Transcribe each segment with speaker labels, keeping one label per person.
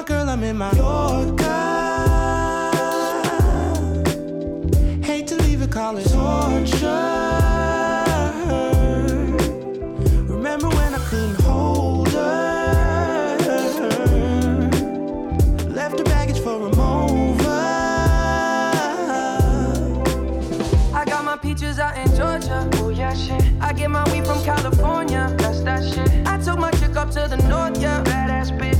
Speaker 1: I left my girl, I'm in my Yorker. Hate to leave it, call it torture. Remember when I couldn't hold her? Left her baggage for a mover.
Speaker 2: I got my peaches out in Georgia. Oh yeah, shit. I get my weed from California. That's that shit. I took my chick up to the north, yeah. Badass bitch.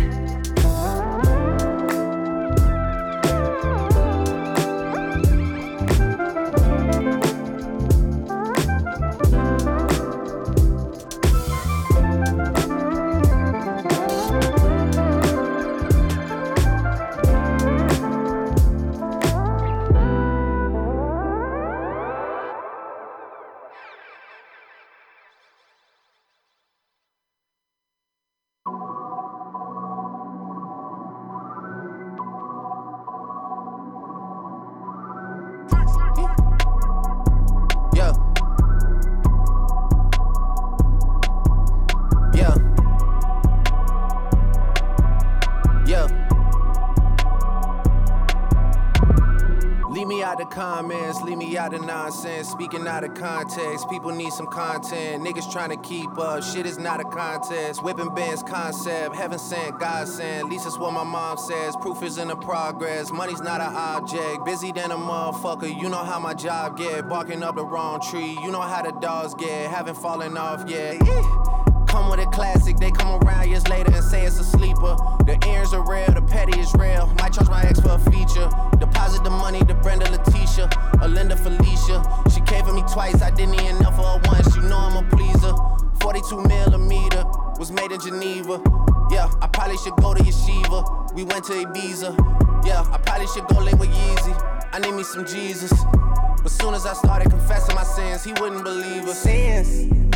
Speaker 3: The nonsense. Speaking out of context, people need some content. Niggas trying to keep up, shit is not a contest. Whipping bands concept, heaven sent, God sent. At least that's what my mom says. Proof is in the progress, money's not an object. Busy than a motherfucker, you know how my job get. Barking up the wrong tree, you know how the dogs get. Haven't fallen off yet. Come with a classic, they come around years later and say it's a sleeper. The earrings are real, the petty is real. Might charge my ex for a feature. Deposit the money to Brenda Letitia or Linda Felicia. She came for me twice, I didn't even know for her once. You know I'm a pleaser. 42 millimeter was made in Geneva. Yeah, I probably should go to Yeshiva. We went to Ibiza. Yeah, I probably should go link with Yeezy. I need me some Jesus. But soon as I started confessing my sins, he wouldn't believe us. Sins.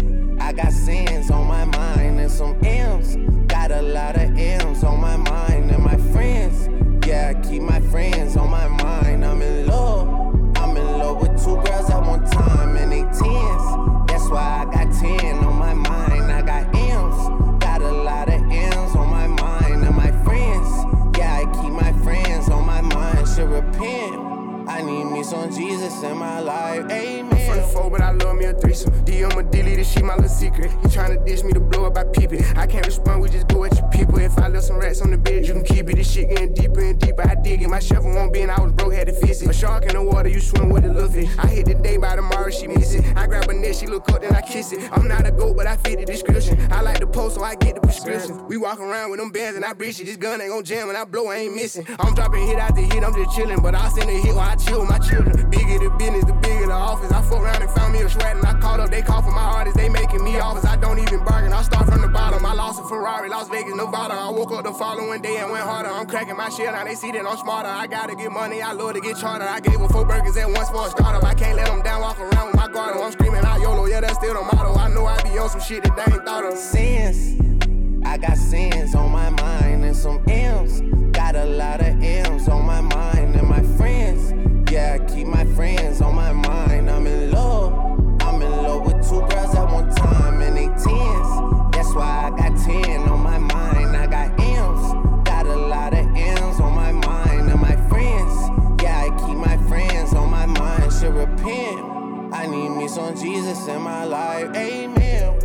Speaker 3: I got sins on my mind and some M's. Got a lot of M's on my mind
Speaker 4: secret. to dish me to blow up, I peep it. I can't respond, some rats on the bed, you can keep it. This shit getting deeper and deeper. I dig it. My shovel won't be, and I was broke, had to fix it. A shark in the water, you swim with a little fish. I hit the day by tomorrow, she miss it. I grab a neck, she look up, then I kiss it. I'm not a goat, but I fit the description. I like the post, so I get the prescription. We walk around with them bands and I breach it. This gun ain't gon' jam when I blow, I ain't missing. I'm dropping hit after hit, I'm just chillin'. But I send a hit while I chill with my children. Bigger the business, the bigger the office. I fuck around and found me a shred and I caught up. They call for my artists, they making me offers. I don't even bargain, I start from the bottom. I lost a Ferrari, Las Vegas, Nevada. I woke up the following day and went harder. I'm cracking my shit, now they see that I'm smarter. I gotta get money, I love to get charter. I gave them four burgers at once for a startup. I can't let them down, walk around with my guard. I'm screaming out YOLO, yeah, that's still the motto. I know I be on some shit that they ain't thought of.
Speaker 3: Sins, I got sins on my mind and some M's. Got a lot of M's on my mind and my friends. Yeah, I keep my friends on my mind. I'm in love. I'm in love with two girls at one time and they tens. That's why I got ten Should repent. I need me some Jesus in my life. Amen.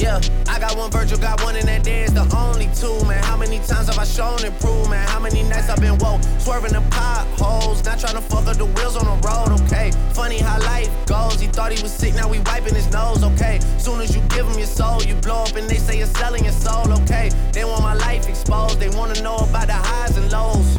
Speaker 3: Yeah, I got one Virgil, got one, in that is the only two, man. How many times have I shown and proved, man? How many nights I've been woke, swerving the potholes, not trying to fuck up the wheels on the road, okay? Funny how life goes. He thought he was sick, now we wiping his nose, okay? Soon as you give him your soul, you blow up and they say you're selling your soul, okay? They want my life exposed, they wanna know about the highs and lows.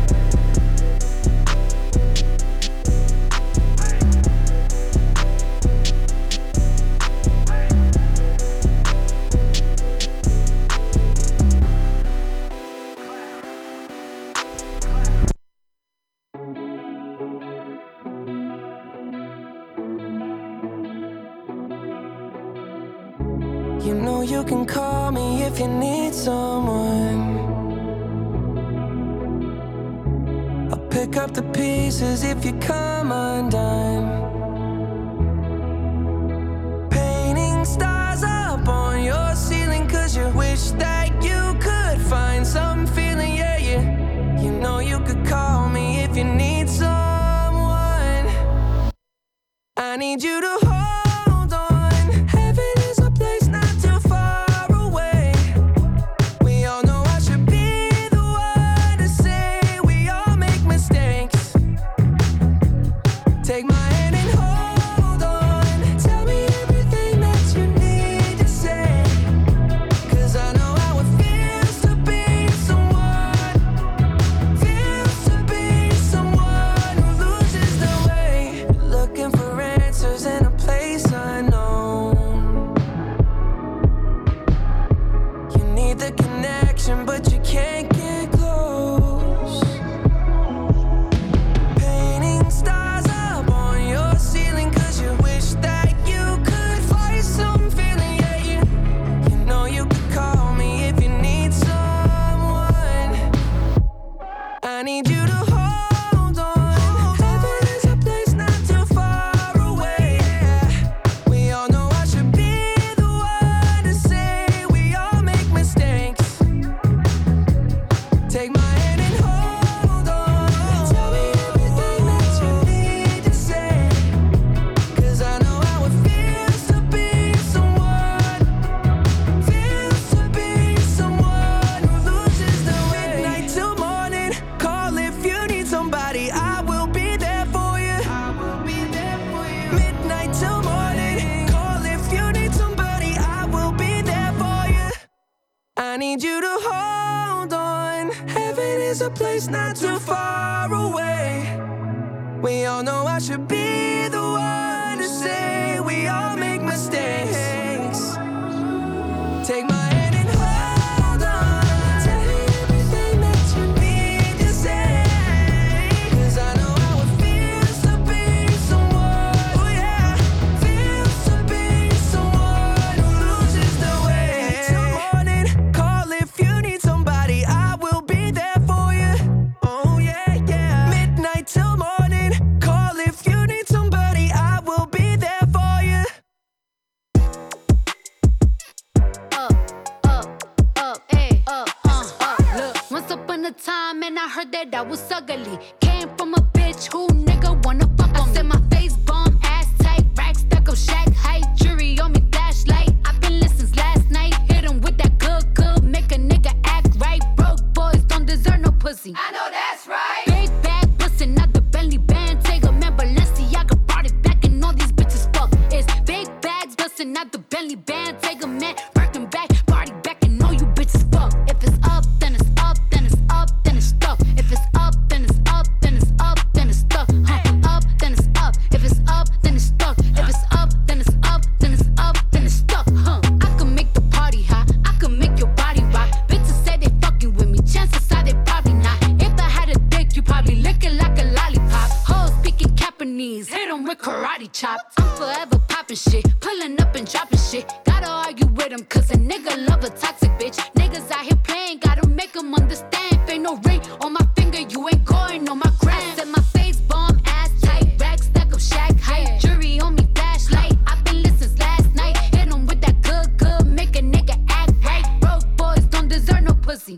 Speaker 2: knees, hit him with karate chops. I'm forever popping shit, pulling up and dropping
Speaker 5: shit. Gotta argue with him, cause a nigga love a toxic bitch. Niggas out here playing, gotta make them understand.
Speaker 2: If ain't no ring on my finger, you ain't going on my gram. Set my face bomb, ass tight, rack stack up shack height. Jury on me, flashlight. Uh-huh. I've been lit since last night. Hit him with that good, good, make a nigga act right. Broke boys don't deserve no pussy.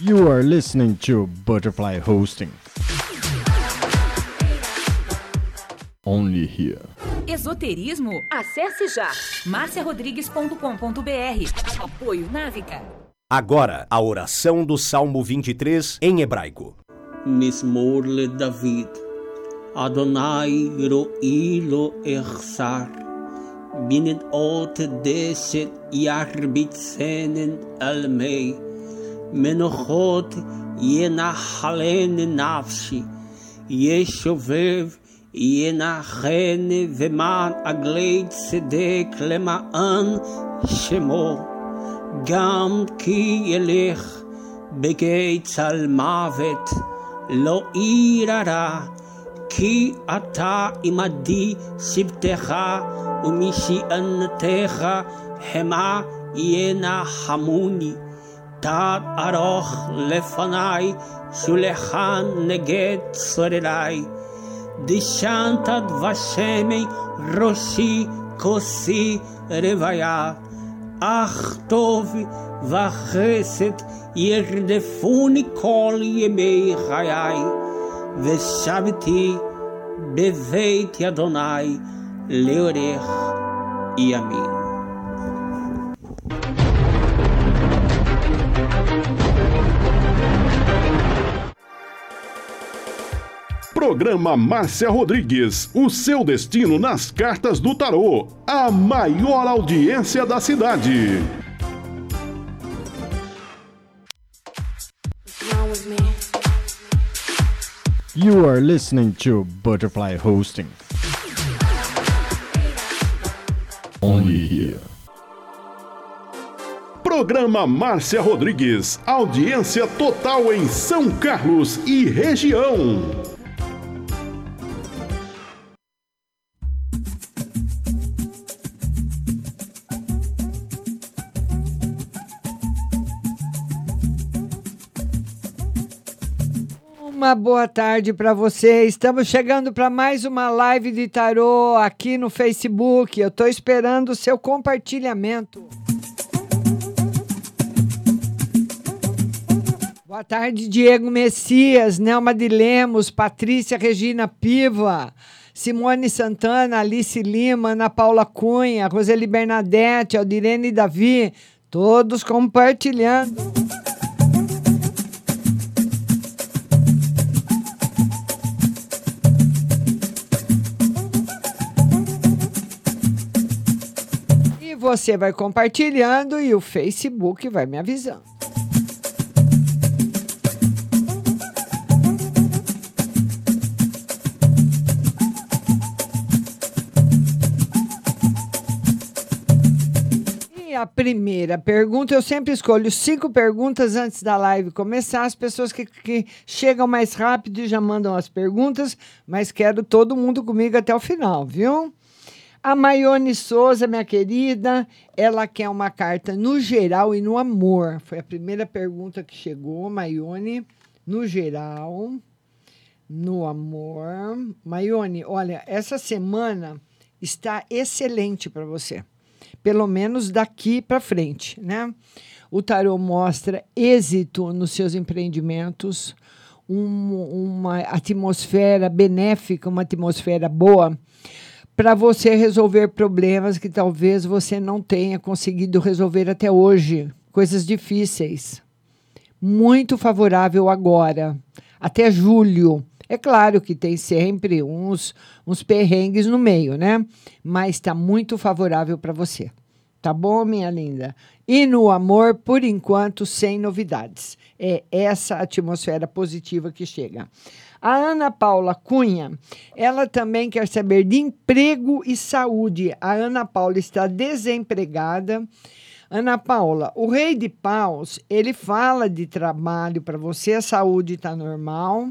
Speaker 6: You are listening to Butterfly Hosting. Only here.
Speaker 7: Esoterismo? Acesse já marciarodrigues.com.br. Apoio Návica.
Speaker 8: Agora, a oração do Salmo 23 em hebraico.
Speaker 9: Mismorle David. Adonai ro'ilo ersar. binnen oude deze jarbit zenen al mij. מנוחות ינחלן נפשי, ישובב ינחן ומען עגלי צדק למען שמו, גם כי ילך בגיא צל מוות, לא עיר הרע. כי אתה עמדי שבטך ומשענתך המה ינחמוני. תת ארוך לפניי, שולחן נגד צורריי. דשנת דבשמי ראשי כוסי רוויה. אך טוב וחסד ירדפוני כל ימי חיי, Veshaviti Beveit Adonai Leorer e Amin.
Speaker 10: Programa Márcia Rodrigues, o seu destino nas cartas do tarô, a maior audiência da cidade.
Speaker 6: You are listening to Butterfly Hosting. Only here.
Speaker 10: Programa Márcia Rodrigues, audiência total em São Carlos e região.
Speaker 11: Uma boa tarde para você. Estamos chegando para mais uma live de tarô aqui no Facebook. Eu estou esperando o seu compartilhamento. Boa tarde, Diego Messias, Nelma de Lemos, Patrícia Regina Piva, Simone Santana, Alice Lima, Ana Paula Cunha, Roseli Bernadette, Aldirene Davi, todos compartilhando. Você vai compartilhando e o Facebook vai me avisando. A primeira pergunta, eu sempre escolho cinco perguntas antes da live começar. As pessoas que, que chegam mais rápido já mandam as perguntas, mas quero todo mundo comigo até o final, viu? A Maione Souza, minha querida, ela quer uma carta no geral e no amor. Foi a primeira pergunta que chegou, Maione. No geral, no amor. Maione, olha, essa semana está excelente para você. Pelo menos daqui para frente, né? O tarô mostra êxito nos seus empreendimentos, um, uma atmosfera benéfica, uma atmosfera boa para você resolver problemas que talvez você não tenha conseguido resolver até hoje, coisas difíceis. Muito favorável agora, até julho. É claro que tem sempre uns, uns perrengues no meio, né? Mas está muito favorável para você. Tá bom, minha linda? E no amor, por enquanto, sem novidades. É essa atmosfera positiva que chega. A Ana Paula Cunha, ela também quer saber de emprego e saúde. A Ana Paula está desempregada. Ana Paula, o rei de paus, ele fala de trabalho para você, a saúde está normal.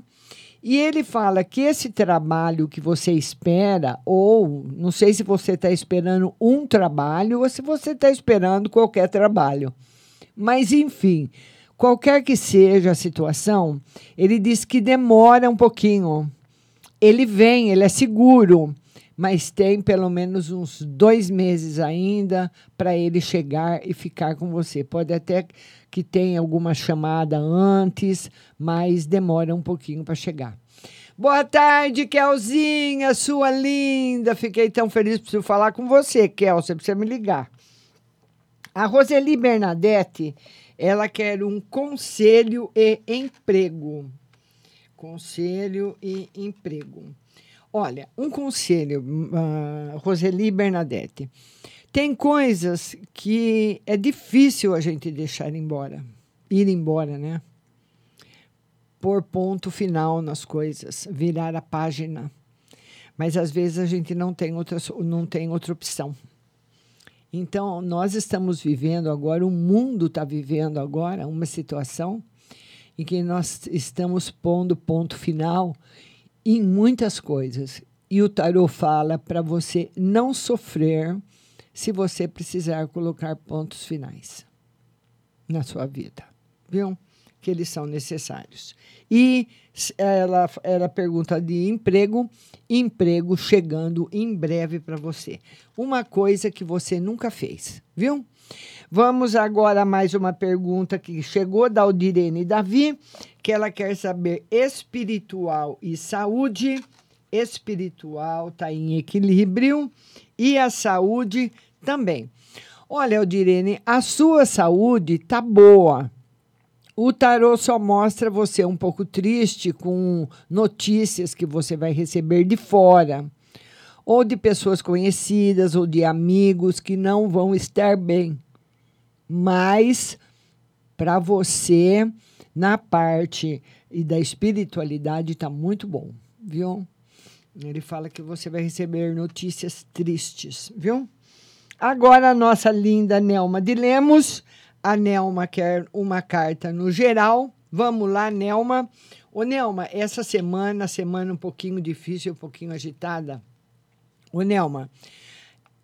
Speaker 11: E ele fala que esse trabalho que você espera, ou não sei se você está esperando um trabalho ou se você está esperando qualquer trabalho. Mas, enfim, qualquer que seja a situação, ele diz que demora um pouquinho. Ele vem, ele é seguro, mas tem pelo menos uns dois meses ainda para ele chegar e ficar com você. Pode até que tenha alguma chamada antes, mas demora um pouquinho para chegar. Boa tarde, Kelzinha, sua linda. Fiquei tão feliz por falar com você, Kel. Você precisa me ligar. A Roseli Bernadette ela quer um conselho e emprego. Conselho e emprego. Olha, um conselho, uh, Roseli Bernadette. Tem coisas que é difícil a gente deixar embora, ir embora, né? Pôr ponto final nas coisas, virar a página. Mas às vezes a gente não tem outra, não tem outra opção. Então, nós estamos vivendo agora, o mundo está vivendo agora uma situação em que nós estamos pondo ponto final em muitas coisas. E o tarot fala para você não sofrer se você precisar colocar pontos finais na sua vida, viu? Que eles são necessários. E ela, ela pergunta de emprego, emprego chegando em breve para você. Uma coisa que você nunca fez, viu? Vamos agora a mais uma pergunta que chegou da Aldirene Davi, que ela quer saber espiritual e saúde. Espiritual está em equilíbrio e a saúde também. Olha, Aldirene, a sua saúde tá boa. O tarô só mostra você um pouco triste com notícias que você vai receber de fora, ou de pessoas conhecidas, ou de amigos que não vão estar bem mas para você, na parte e da espiritualidade, está muito bom, viu? Ele fala que você vai receber notícias tristes, viu? Agora a nossa linda Nelma de Lemos. A Nelma quer uma carta no geral. Vamos lá, Nelma. Ô, Nelma, essa semana, semana um pouquinho difícil, um pouquinho agitada. Ô, Nelma,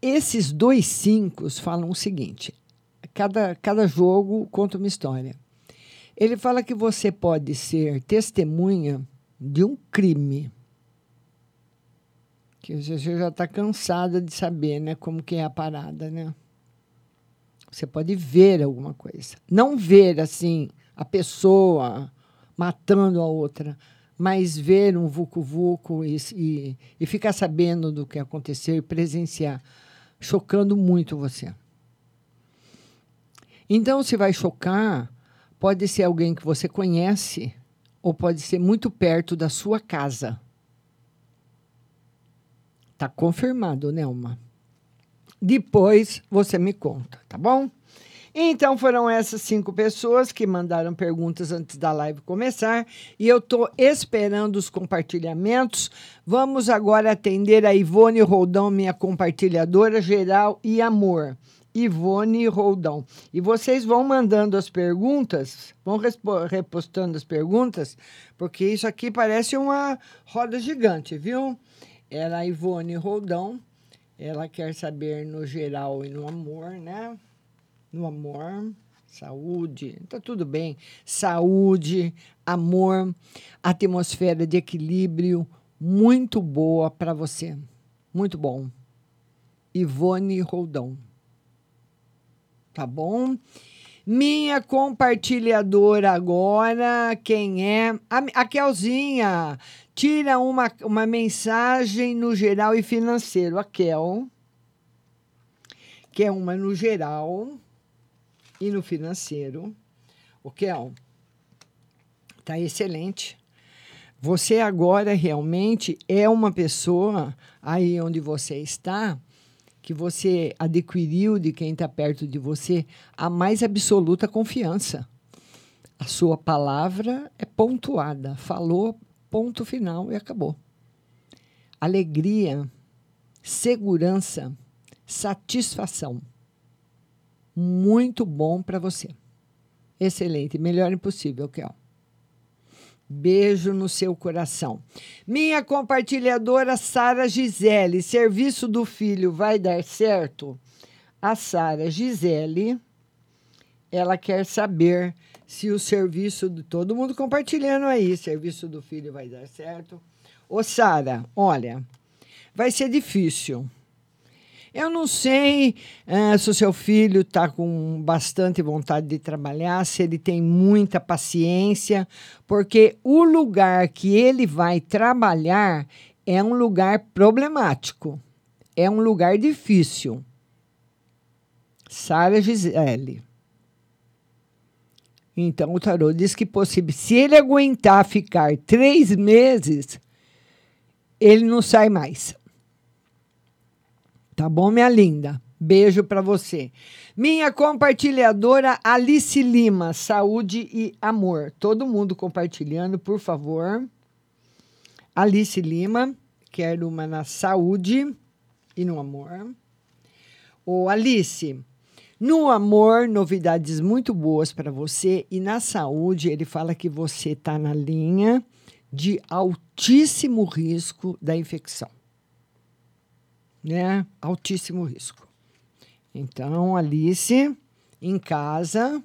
Speaker 11: esses dois cinco falam o seguinte: cada, cada jogo conta uma história. Ele fala que você pode ser testemunha de um crime. Que você já está cansada de saber né, como que é a parada, né? Você pode ver alguma coisa. Não ver, assim, a pessoa matando a outra, mas ver um vucu-vucu e, e, e ficar sabendo do que aconteceu e presenciar, chocando muito você. Então, se vai chocar, pode ser alguém que você conhece ou pode ser muito perto da sua casa. Tá confirmado, Nelma. Depois você me conta, tá bom? Então foram essas cinco pessoas que mandaram perguntas antes da live começar e eu estou esperando os compartilhamentos. Vamos agora atender a Ivone Roldão, minha compartilhadora geral e amor. Ivone Roldão. E vocês vão mandando as perguntas, vão repostando as perguntas, porque isso aqui parece uma roda gigante, viu? Ela, Ivone Roldão, ela quer saber no geral e no amor, né? No amor, saúde, tá tudo bem. Saúde, amor, atmosfera de equilíbrio, muito boa para você. Muito bom. Ivone Roldão tá bom? Minha compartilhadora agora, quem é? A, a Kelzinha. Tira uma, uma mensagem no geral e financeiro. A Kel. Que é uma no geral e no financeiro. O Kel. Tá excelente. Você agora realmente é uma pessoa aí onde você está que você adquiriu de quem está perto de você a mais absoluta confiança. A sua palavra é pontuada, falou, ponto final e acabou. Alegria, segurança, satisfação. Muito bom para você. Excelente, melhor impossível, Kel. Beijo no seu coração. Minha compartilhadora Sara Gisele, serviço do filho vai dar certo? A Sara Gisele, ela quer saber se o serviço de todo mundo compartilhando aí, serviço do filho vai dar certo? Ô Sara, olha, vai ser difícil eu não sei uh, se o seu filho está com bastante vontade de trabalhar, se ele tem muita paciência, porque o lugar que ele vai trabalhar é um lugar problemático, é um lugar difícil. Sara Gisele. Então o tarô diz que possível, se ele aguentar ficar três meses, ele não sai mais. Tá bom, minha linda? Beijo para você. Minha compartilhadora Alice Lima, saúde e amor. Todo mundo compartilhando, por favor. Alice Lima, quero uma na saúde e no amor. Ô, Alice, no amor, novidades muito boas para você. E na saúde, ele fala que você está na linha de altíssimo risco da infecção. Né? Altíssimo risco. Então, Alice, em casa,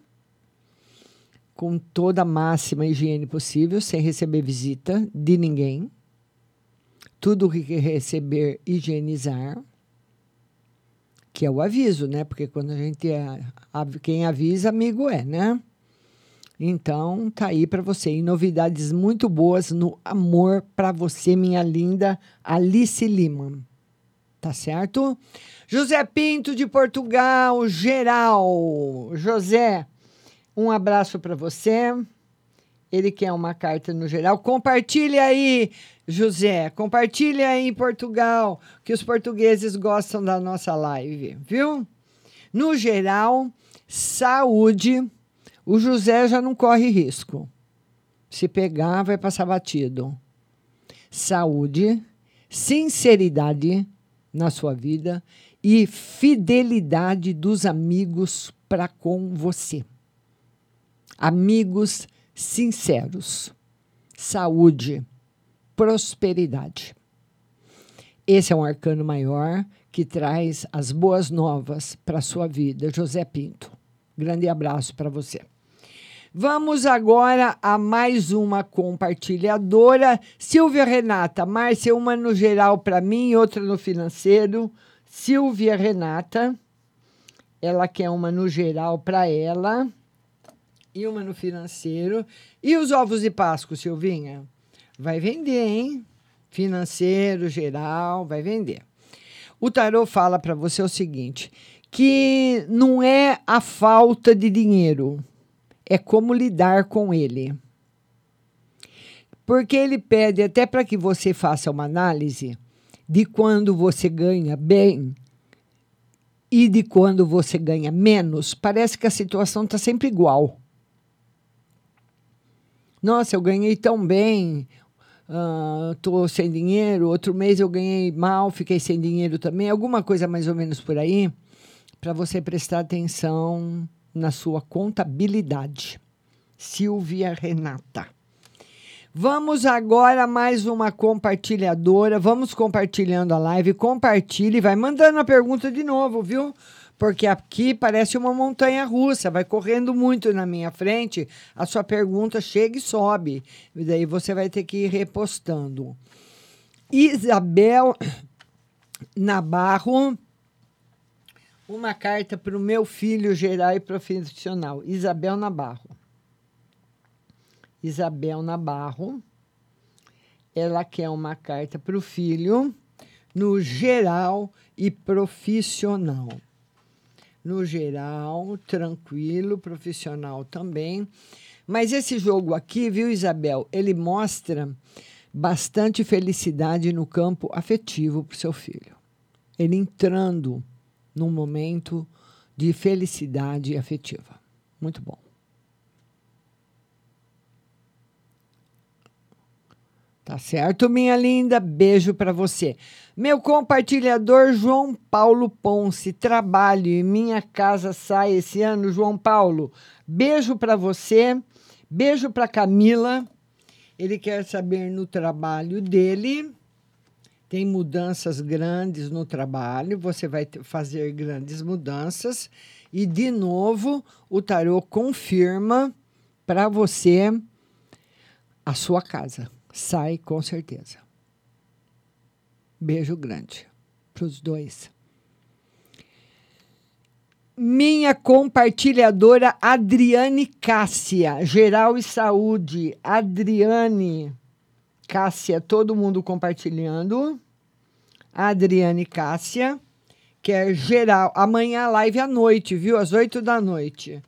Speaker 11: com toda a máxima higiene possível, sem receber visita de ninguém. Tudo que receber, higienizar. Que é o aviso, né? Porque quando a gente é, quem avisa, amigo é, né? Então, tá aí para você. E novidades muito boas no amor para você, minha linda Alice Lima. Tá certo? José Pinto de Portugal, geral. José, um abraço para você. Ele quer uma carta no geral. Compartilhe aí, José. Compartilhe aí em Portugal, que os portugueses gostam da nossa live, viu? No geral, saúde. O José já não corre risco. Se pegar, vai passar batido. Saúde, sinceridade na sua vida e fidelidade dos amigos para com você. Amigos sinceros, saúde, prosperidade. Esse é um arcano maior que traz as boas novas para a sua vida, José Pinto. Grande abraço para você. Vamos agora a mais uma compartilhadora. Silvia Renata, Márcia, uma no geral para mim, outra no financeiro. Silvia Renata, ela quer uma no geral para ela e uma no financeiro. E os ovos de Páscoa, Silvinha? Vai vender, hein? Financeiro, geral, vai vender. O tarô fala para você o seguinte: que não é a falta de dinheiro, é como lidar com ele. Porque ele pede até para que você faça uma análise de quando você ganha bem e de quando você ganha menos. Parece que a situação está sempre igual. Nossa, eu ganhei tão bem, estou uh, sem dinheiro. Outro mês eu ganhei mal, fiquei sem dinheiro também. Alguma coisa mais ou menos por aí, para você prestar atenção na sua contabilidade. Silvia Renata. Vamos agora mais uma compartilhadora. Vamos compartilhando a live. Compartilhe, vai mandando a pergunta de novo, viu? Porque aqui parece uma montanha russa, vai correndo muito na minha frente, a sua pergunta chega e sobe. E daí você vai ter que ir repostando. Isabel Nabarro, uma carta para o meu filho geral e profissional. Isabel Nabarro. Isabel Nabarro. Ela quer uma carta para o filho no geral e profissional no geral, tranquilo, profissional também. Mas esse jogo aqui, viu, Isabel, ele mostra bastante felicidade no campo afetivo para o seu filho. Ele entrando num momento de felicidade afetiva. Muito bom. Tá certo, minha linda? Beijo para você. Meu compartilhador João Paulo Ponce, trabalho e minha casa sai esse ano, João Paulo. Beijo para você. Beijo para Camila. Ele quer saber no trabalho dele. Tem mudanças grandes no trabalho, você vai fazer grandes mudanças e de novo o tarô confirma para você a sua casa sai com certeza. Beijo grande para os dois. Minha compartilhadora Adriane Cássia, Geral e Saúde. Adriane Cássia, todo mundo compartilhando. Adriane Cássia, que é geral. Amanhã live à noite, viu? Às oito da noite.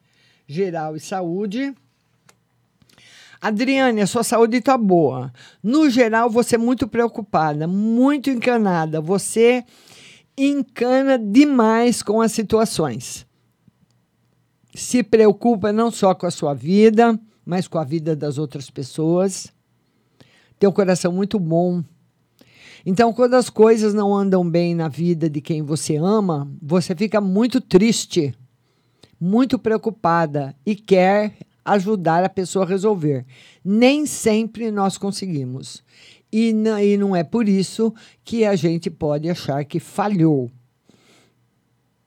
Speaker 11: Geral e Saúde. Adriane, a sua saúde está boa. No geral, você é muito preocupada, muito encanada. Você encana demais com as situações. Se preocupa não só com a sua vida, mas com a vida das outras pessoas. Tem um coração muito bom. Então, quando as coisas não andam bem na vida de quem você ama, você fica muito triste, muito preocupada e quer ajudar a pessoa a resolver. Nem sempre nós conseguimos. E, e não é por isso que a gente pode achar que falhou.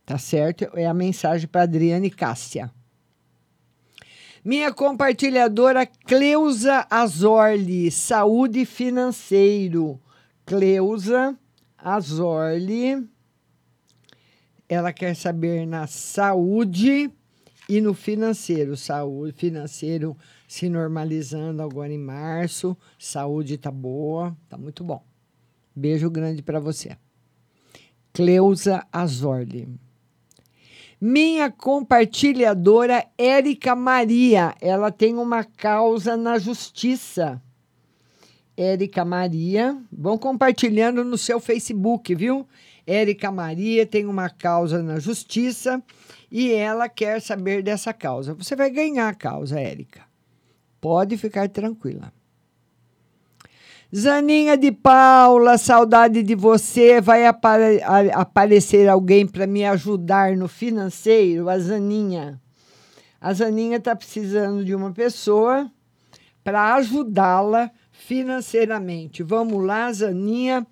Speaker 11: Tá certo? É a mensagem para Adriane Cássia. Minha compartilhadora Cleusa Azorli, saúde financeiro. Cleusa Azorli. Ela quer saber na saúde e no financeiro. Saúde financeiro se normalizando agora em março. Saúde tá boa, tá muito bom. Beijo grande para você. Cleusa Azorli. Minha compartilhadora Érica Maria, ela tem uma causa na justiça. Érica Maria, vão compartilhando no seu Facebook, viu? Érica Maria tem uma causa na justiça e ela quer saber dessa causa. Você vai ganhar a causa, Érica. Pode ficar tranquila. Zaninha de Paula, saudade de você. Vai apare aparecer alguém para me ajudar no financeiro? A Zaninha. A Zaninha está precisando de uma pessoa para ajudá-la financeiramente. Vamos lá, Zaninha.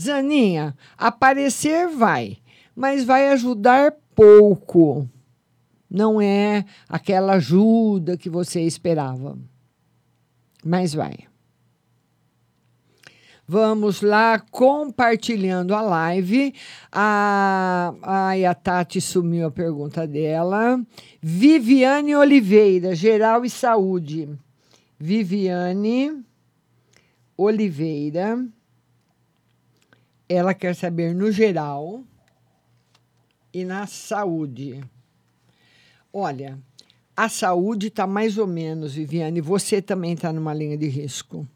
Speaker 11: Zaninha, aparecer vai, mas vai ajudar pouco. Não é aquela ajuda que você esperava. Mas vai. Vamos lá, compartilhando a live. A, ai, a Tati sumiu a pergunta dela. Viviane Oliveira, Geral e Saúde. Viviane Oliveira. Ela quer saber no geral e na saúde. Olha, a saúde está mais ou menos, Viviane. Você também está numa linha de risco.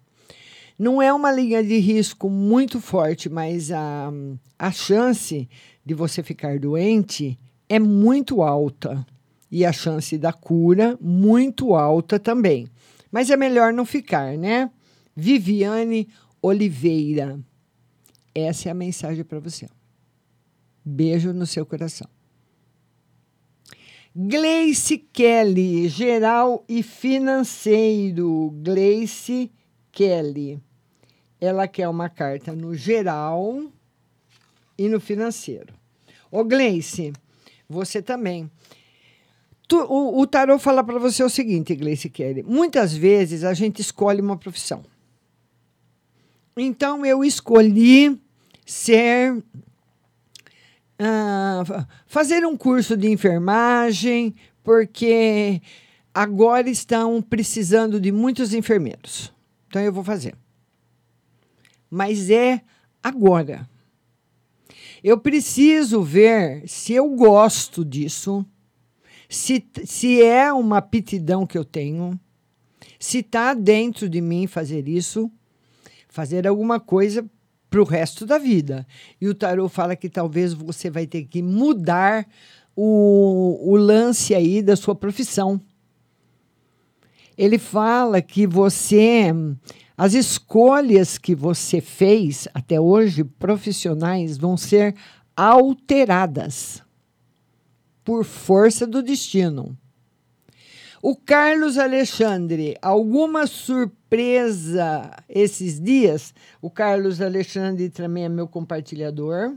Speaker 11: Não é uma linha de risco muito forte, mas a, a chance de você ficar doente é muito alta. E a chance da cura muito alta também. Mas é melhor não ficar, né? Viviane Oliveira. Essa é a mensagem para você. Beijo no seu coração. Gleice Kelly, geral e financeiro. Gleice Kelly ela quer uma carta no geral e no financeiro. Ô, Gleice, você também. Tu, o, o tarô fala para você o seguinte, Gleice Kelly. Muitas vezes a gente escolhe uma profissão. Então, eu escolhi ser. Uh, fazer um curso de enfermagem, porque agora estão precisando de muitos enfermeiros. Então, eu vou fazer mas é agora. Eu preciso ver se eu gosto disso, se, se é uma aptidão que eu tenho, se está dentro de mim fazer isso, fazer alguma coisa para o resto da vida. E o tarô fala que talvez você vai ter que mudar o, o lance aí da sua profissão. Ele fala que você as escolhas que você fez até hoje, profissionais, vão ser alteradas por força do destino. O Carlos Alexandre, alguma surpresa esses dias? O Carlos Alexandre também é meu compartilhador,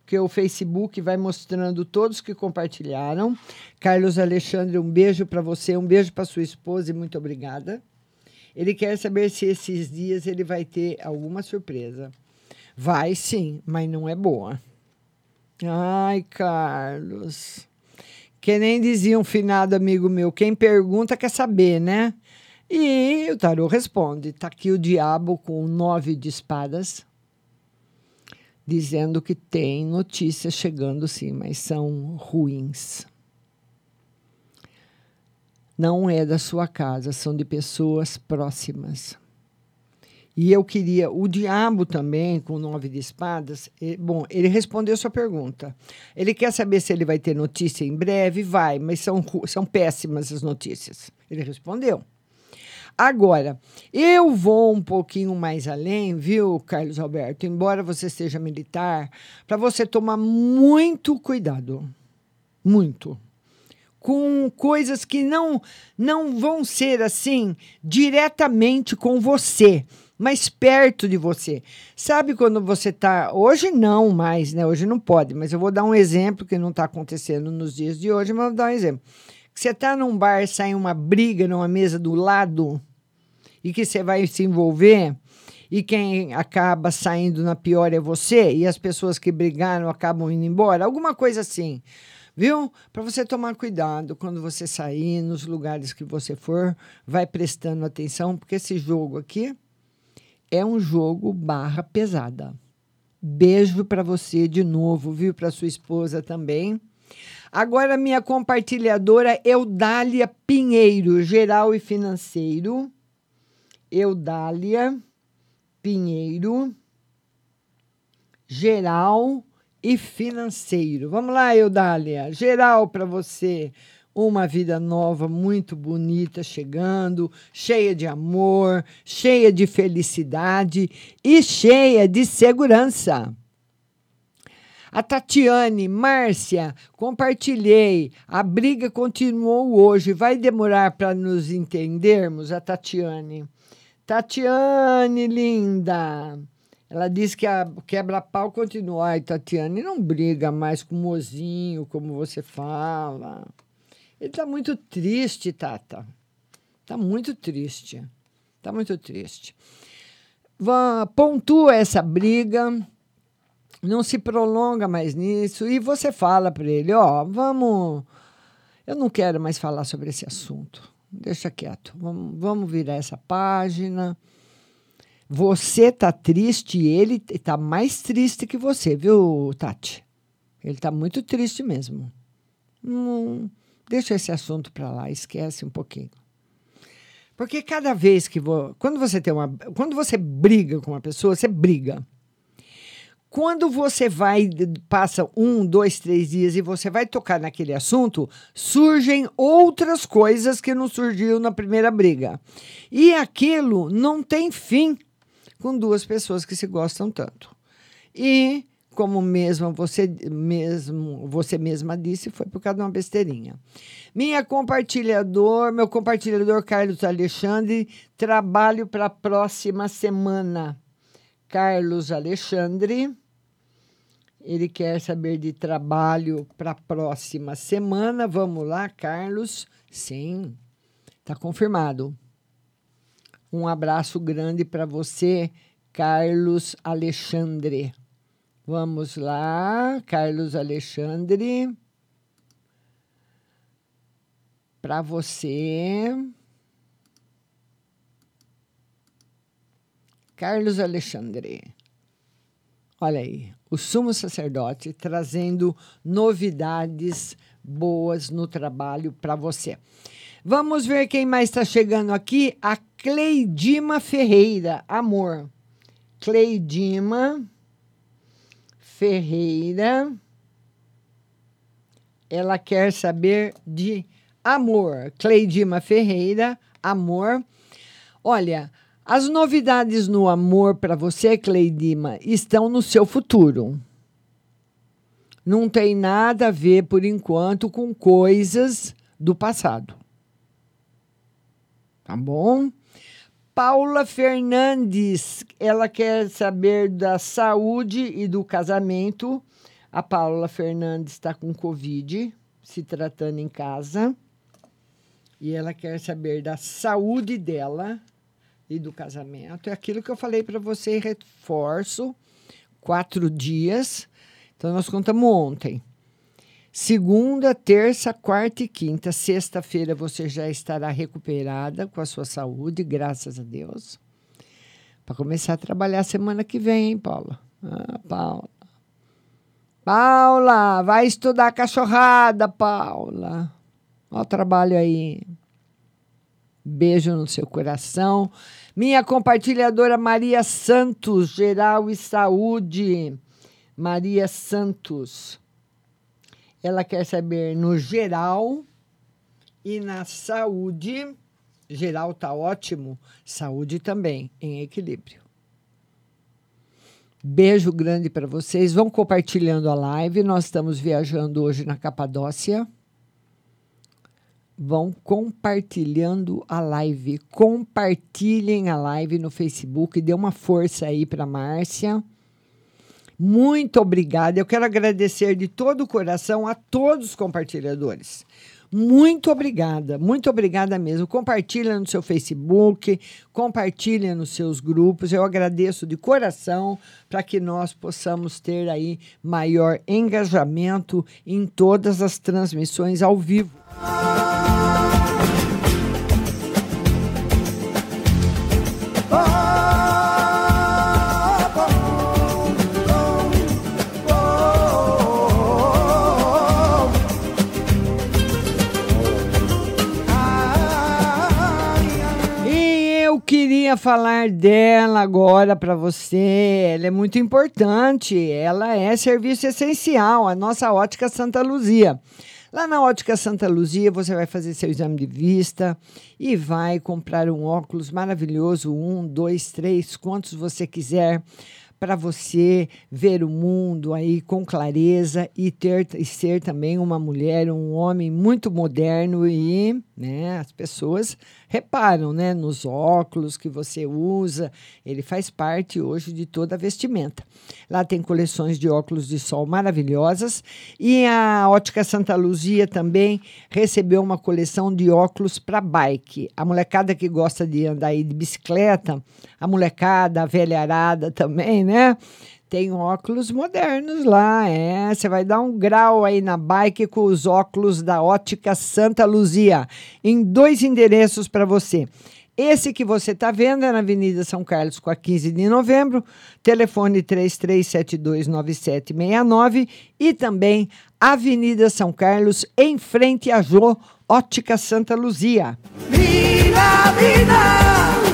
Speaker 11: porque o Facebook vai mostrando todos que compartilharam. Carlos Alexandre, um beijo para você, um beijo para sua esposa e muito obrigada. Ele quer saber se esses dias ele vai ter alguma surpresa. Vai sim, mas não é boa. Ai, Carlos. Que nem dizia um finado amigo meu: quem pergunta quer saber, né? E o tarô responde: tá aqui o diabo com nove de espadas, dizendo que tem notícias chegando sim, mas são ruins não é da sua casa, são de pessoas próximas. E eu queria, o diabo também, com nove de espadas, ele, bom, ele respondeu sua pergunta. Ele quer saber se ele vai ter notícia em breve? Vai, mas são, são péssimas as notícias. Ele respondeu. Agora, eu vou um pouquinho mais além, viu, Carlos Alberto? Embora você seja militar, para você tomar muito cuidado. Muito. Com coisas que não, não vão ser assim diretamente com você, mas perto de você. Sabe quando você está. Hoje não mais, né? Hoje não pode, mas eu vou dar um exemplo que não está acontecendo nos dias de hoje, mas vou dar um exemplo. Você está num bar, sai uma briga numa mesa do lado e que você vai se envolver e quem acaba saindo na pior é você e as pessoas que brigaram acabam indo embora, alguma coisa assim. Viu? Para você tomar cuidado quando você sair nos lugares que você for, vai prestando atenção, porque esse jogo aqui é um jogo barra pesada. Beijo para você de novo, viu? Para sua esposa também. Agora, minha compartilhadora Eudália Pinheiro, geral e financeiro. Eudália Pinheiro, geral e financeiro. Vamos lá, Eudália. Geral para você. Uma vida nova, muito bonita, chegando, cheia de amor, cheia de felicidade e cheia de segurança. A Tatiane, Márcia, compartilhei. A briga continuou hoje. Vai demorar para nos entendermos? A Tatiane. Tatiane, linda. Ela disse que a quebra-pau continua. Ai, Tatiane, não briga mais com o mozinho, como você fala. Ele está muito triste, Tata. Está muito triste. Está muito triste. Pontua essa briga, não se prolonga mais nisso, e você fala para ele: Ó, oh, vamos. Eu não quero mais falar sobre esse assunto. Deixa quieto. Vamos, vamos virar essa página. Você tá triste e ele tá mais triste que você, viu, Tati? Ele tá muito triste mesmo. Hum, deixa esse assunto para lá, esquece um pouquinho. Porque cada vez que vou, quando você tem uma, quando você briga com uma pessoa, você briga. Quando você vai, passa um, dois, três dias e você vai tocar naquele assunto, surgem outras coisas que não surgiu na primeira briga. E aquilo não tem fim com duas pessoas que se gostam tanto. E como mesmo você mesmo você mesma disse, foi por causa de uma besteirinha. Minha compartilhador, meu compartilhador Carlos Alexandre, trabalho para a próxima semana. Carlos Alexandre. Ele quer saber de trabalho para a próxima semana. Vamos lá, Carlos. Sim, está confirmado. Um abraço grande para você, Carlos Alexandre. Vamos lá, Carlos Alexandre. Para você. Carlos Alexandre. Olha aí, o sumo sacerdote trazendo novidades boas no trabalho para você. Vamos ver quem mais está chegando aqui. A Cleidima Ferreira, amor. Cleidima Ferreira. Ela quer saber de amor. Cleidima Ferreira, amor. Olha, as novidades no amor para você, Cleidima, estão no seu futuro. Não tem nada a ver, por enquanto, com coisas do passado. Tá bom? Paula Fernandes, ela quer saber da saúde e do casamento. A Paula Fernandes está com Covid, se tratando em casa. E ela quer saber da saúde dela e do casamento. É aquilo que eu falei para você, reforço, quatro dias. Então, nós contamos ontem. Segunda, terça, quarta e quinta. Sexta-feira você já estará recuperada com a sua saúde, graças a Deus. Para começar a trabalhar semana que vem, hein, Paula? Ah, Paula. Paula, vai estudar cachorrada, Paula. Olha o trabalho aí. Beijo no seu coração. Minha compartilhadora Maria Santos, Geral e Saúde. Maria Santos. Ela quer saber no geral e na saúde geral tá ótimo, saúde também em equilíbrio. Beijo grande para vocês. Vão compartilhando a live. Nós estamos viajando hoje na Capadócia. Vão compartilhando a live. Compartilhem a live no Facebook. Dê uma força aí para Márcia. Muito obrigada. Eu quero agradecer de todo o coração a todos os compartilhadores. Muito obrigada, muito obrigada mesmo. Compartilha no seu Facebook, compartilha nos seus grupos. Eu agradeço de coração para que nós possamos ter aí maior engajamento em todas as transmissões ao vivo. Queria falar dela agora para você. Ela é muito importante. Ela é serviço essencial, a nossa ótica Santa Luzia. Lá na Ótica Santa Luzia, você vai fazer seu exame de vista e vai comprar um óculos maravilhoso, um, dois, três, quantos você quiser, para você ver o mundo aí com clareza e ter e ser também uma mulher, um homem muito moderno e, né, as pessoas reparam, né, nos óculos que você usa, ele faz parte hoje de toda a vestimenta. Lá tem coleções de óculos de sol maravilhosas e a Ótica Santa Luzia também recebeu uma coleção de óculos para bike. A molecada que gosta de andar aí de bicicleta, a molecada, a velha arada também, né? Tem óculos modernos lá, é. Você vai dar um grau aí na bike com os óculos da Ótica Santa Luzia, em dois endereços para você. Esse que você está vendo é na Avenida São Carlos, com a 15 de novembro, telefone 33729769 e também Avenida São Carlos, em frente a Jô, Ótica Santa Luzia.
Speaker 2: Vida. Vida,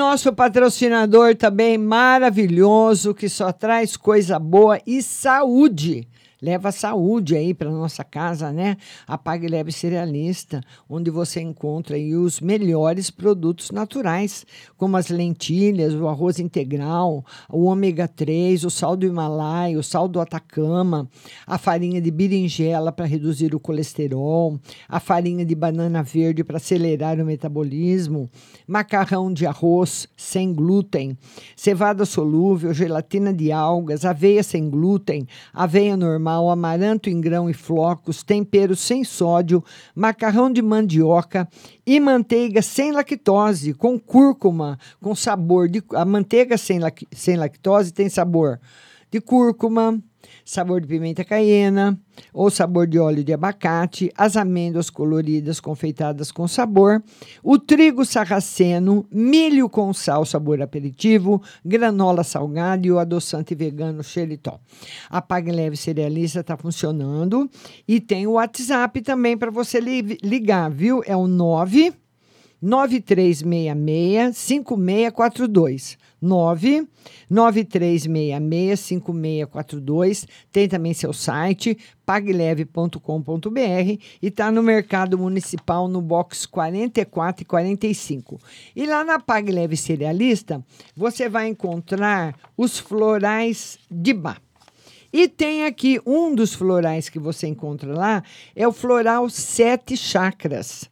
Speaker 11: nosso patrocinador também maravilhoso, que só traz coisa boa e saúde. Leva saúde aí para nossa casa, né? A Pague Leve Cerealista, onde você encontra aí os melhores produtos naturais, como as lentilhas, o arroz integral, o ômega 3, o sal do Himalaia, o sal do Atacama, a farinha de berinjela para reduzir o colesterol, a farinha de banana verde para acelerar o metabolismo, macarrão de arroz sem glúten, cevada solúvel, gelatina de algas, aveia sem glúten, aveia normal, amaranto em grão e flocos, tempero sem sódio, macarrão de mandioca e manteiga sem lactose, com cúrcuma, com sabor de a manteiga sem, sem lactose tem sabor de cúrcuma, sabor de pimenta caiena ou sabor de óleo de abacate, as amêndoas coloridas confeitadas com sabor, o trigo sarraceno, milho com sal sabor aperitivo, granola salgada e o adoçante vegano xeritol. A Pague Leve Cerealista está funcionando e tem o WhatsApp também para você li ligar, viu? É o 9 9366 5642. 9 93665642. Tem também seu site pagleve.com.br e está no Mercado Municipal no box 44 e 45. E lá na Pagleve Cerealista, você vai encontrar os florais de bar. E tem aqui um dos florais que você encontra lá, é o floral Sete Chakras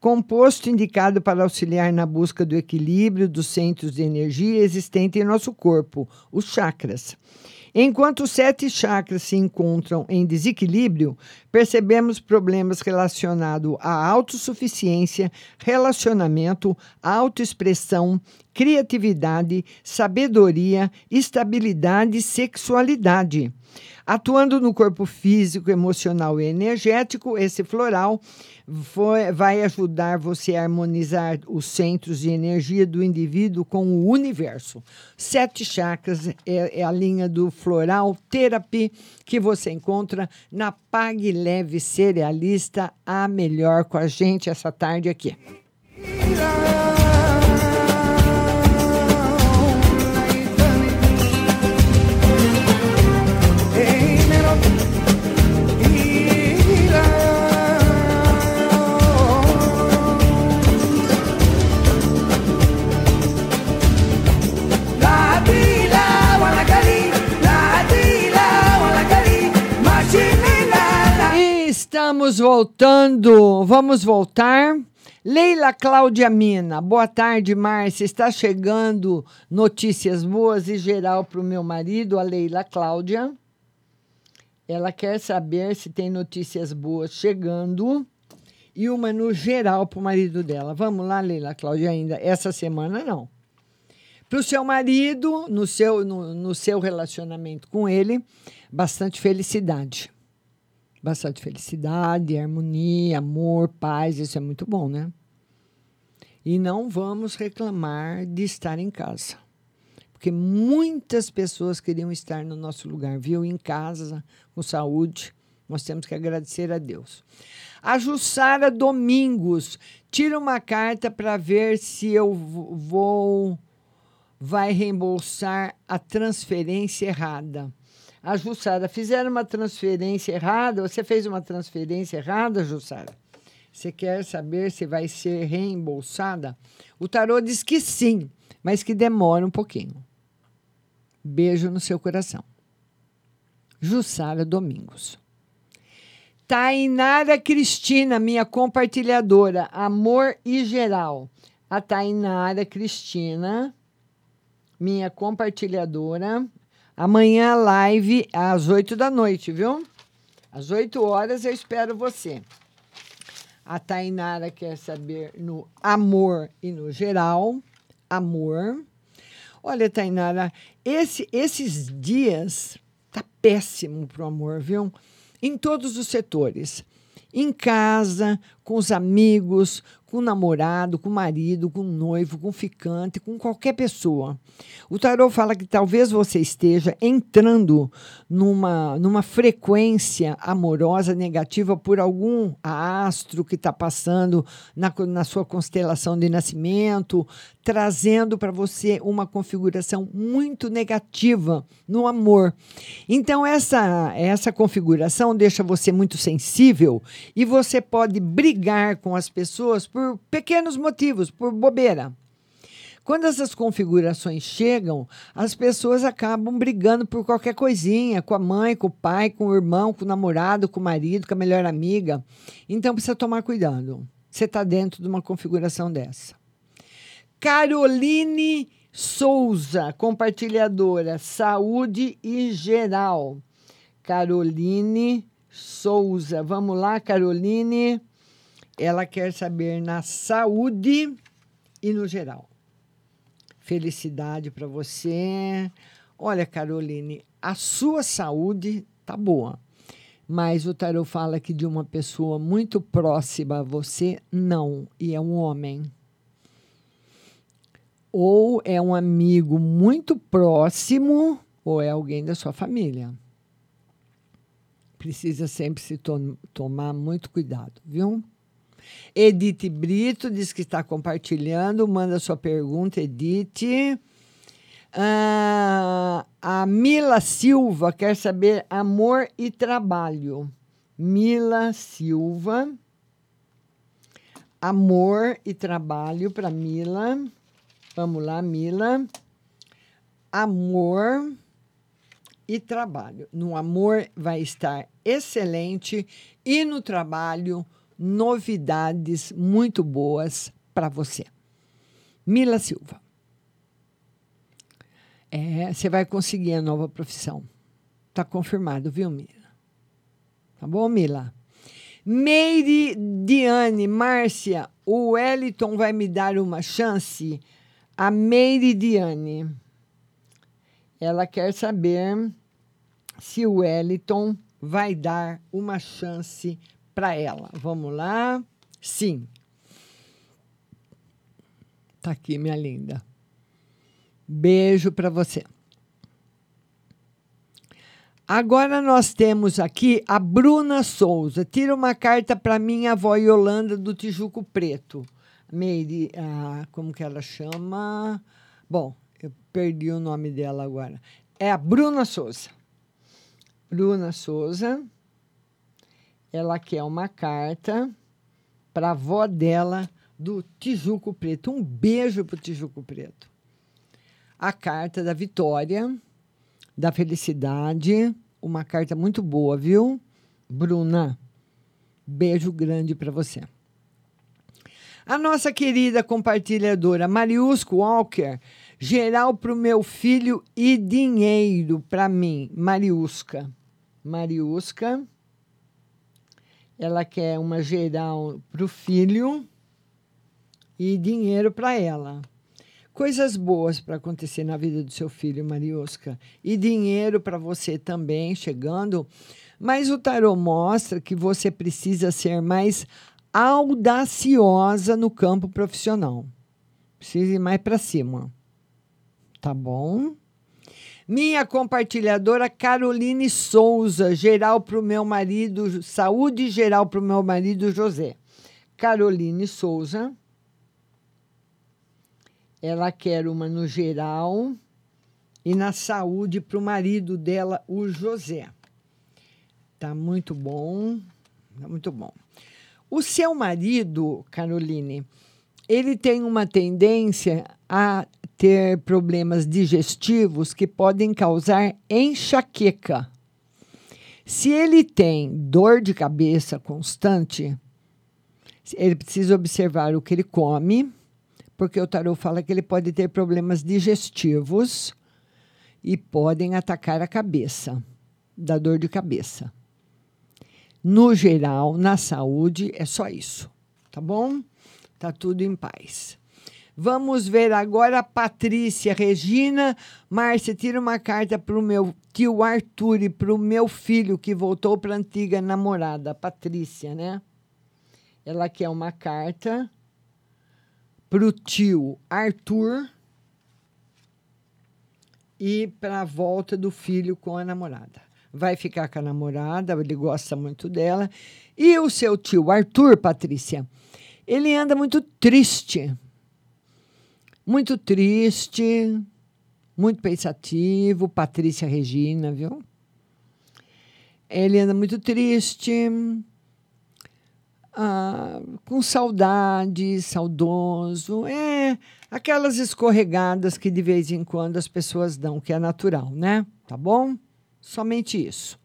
Speaker 11: composto indicado para auxiliar na busca do equilíbrio dos centros de energia existentes em nosso corpo, os chakras. Enquanto os sete chakras se encontram em desequilíbrio, percebemos problemas relacionados à autossuficiência, relacionamento, autoexpressão, criatividade, sabedoria, estabilidade e sexualidade. Atuando no corpo físico, emocional e energético, esse floral foi, vai ajudar você a harmonizar os centros de energia do indivíduo com o universo. Sete chakras é, é a linha do Floral Therapy que você encontra na Pague Leve Cerealista, a melhor com a gente essa tarde aqui. Voltando, vamos voltar. Leila Cláudia Mina, boa tarde, Márcia. Está chegando notícias boas e geral para o meu marido, a Leila Cláudia. Ela quer saber se tem notícias boas chegando e uma no geral para o marido dela. Vamos lá, Leila Cláudia, ainda. Essa semana não. Para o seu marido, no seu, no, no seu relacionamento com ele, bastante felicidade. Bastante felicidade, harmonia, amor, paz, isso é muito bom, né? E não vamos reclamar de estar em casa. Porque muitas pessoas queriam estar no nosso lugar, viu? Em casa, com saúde. Nós temos que agradecer a Deus. A Jussara Domingos, tira uma carta para ver se eu vou vai reembolsar a transferência errada a Jussara, fizeram uma transferência errada, você fez uma transferência errada, Jussara? Você quer saber se vai ser reembolsada? O tarô diz que sim, mas que demora um pouquinho. Beijo no seu coração. Jussara Domingos. Tainara Cristina, minha compartilhadora, amor e geral. A Tainara Cristina, minha compartilhadora, Amanhã, live às 8 da noite, viu? Às 8 horas eu espero você. A Tainara quer saber no amor e no geral. Amor. Olha, Tainara, esse, esses dias tá péssimo pro amor, viu? Em todos os setores. Em casa, com os amigos, com o namorado, com o marido, com o noivo, com o ficante, com qualquer pessoa. O tarot fala que talvez você esteja entrando numa, numa frequência amorosa negativa por algum astro que está passando na, na sua constelação de nascimento, trazendo para você uma configuração muito negativa no amor. Então, essa, essa configuração deixa você muito sensível e você pode brigar com as pessoas por pequenos motivos, por bobeira. Quando essas configurações chegam, as pessoas acabam brigando por qualquer coisinha, com a mãe, com o pai, com o irmão, com o namorado, com o marido, com a melhor amiga. Então precisa tomar cuidado. Você está dentro de uma configuração dessa. Caroline Souza, compartilhadora, saúde e geral. Caroline Souza. Vamos lá, Caroline. Ela quer saber na saúde e no geral. Felicidade para você. Olha, Caroline, a sua saúde tá boa. Mas o tarot fala que de uma pessoa muito próxima a você, não. E é um homem. Ou é um amigo muito próximo, ou é alguém da sua família precisa sempre se to tomar muito cuidado, viu? Edith Brito diz que está compartilhando, manda sua pergunta, Edith. Ah, a Mila Silva quer saber amor e trabalho. Mila Silva. Amor e trabalho para Mila. Vamos lá, Mila. Amor e trabalho. No amor vai estar excelente e no trabalho novidades muito boas para você. Mila Silva. É, você vai conseguir a nova profissão. Tá confirmado, viu, Mila? Tá bom, Mila? Meire Diane, Márcia, o Wellington vai me dar uma chance? A Meire Diane. Ela quer saber se o Wellington vai dar uma chance para ela. Vamos lá? Sim. Tá aqui, minha linda. Beijo para você. Agora nós temos aqui a Bruna Souza. Tira uma carta para minha avó Yolanda do Tijuco Preto. Meire, ah, como que ela chama? Bom, eu perdi o nome dela agora. É a Bruna Souza. Bruna Souza, ela quer uma carta para a avó dela do Tijuco Preto. Um beijo para o Tijuco Preto. A carta da vitória, da felicidade, uma carta muito boa, viu, Bruna? Beijo grande para você. A nossa querida compartilhadora Mariusco Walker, geral para o meu filho e dinheiro para mim, Mariusca. Mariusca, ela quer uma geral para o filho e dinheiro para ela. Coisas boas para acontecer na vida do seu filho, Mariusca. E dinheiro para você também chegando. Mas o tarô mostra que você precisa ser mais audaciosa no campo profissional. Precisa ir mais para cima. Tá bom? Minha compartilhadora Caroline Souza, geral para o meu marido, saúde geral para o meu marido José. Caroline Souza. Ela quer uma no geral e na saúde para o marido dela, o José. Tá muito bom. Tá muito bom. O seu marido, Caroline, ele tem uma tendência a ter problemas digestivos que podem causar enxaqueca. Se ele tem dor de cabeça constante, ele precisa observar o que ele come, porque o tarot fala que ele pode ter problemas digestivos e podem atacar a cabeça, da dor de cabeça. No geral, na saúde, é só isso, tá bom? Tá tudo em paz. Vamos ver agora a Patrícia Regina. Márcia, tira uma carta para o meu tio Arthur e para o meu filho que voltou para a antiga namorada, Patrícia, né? Ela quer uma carta para o tio Arthur e para a volta do filho com a namorada vai ficar com a namorada, ele gosta muito dela. E o seu tio, Arthur, Patrícia, ele anda muito triste. Muito triste, muito pensativo. Patrícia Regina, viu? Ele anda muito triste, ah, com saudade, saudoso. É aquelas escorregadas que de vez em quando as pessoas dão, que é natural, né? Tá bom? Somente isso.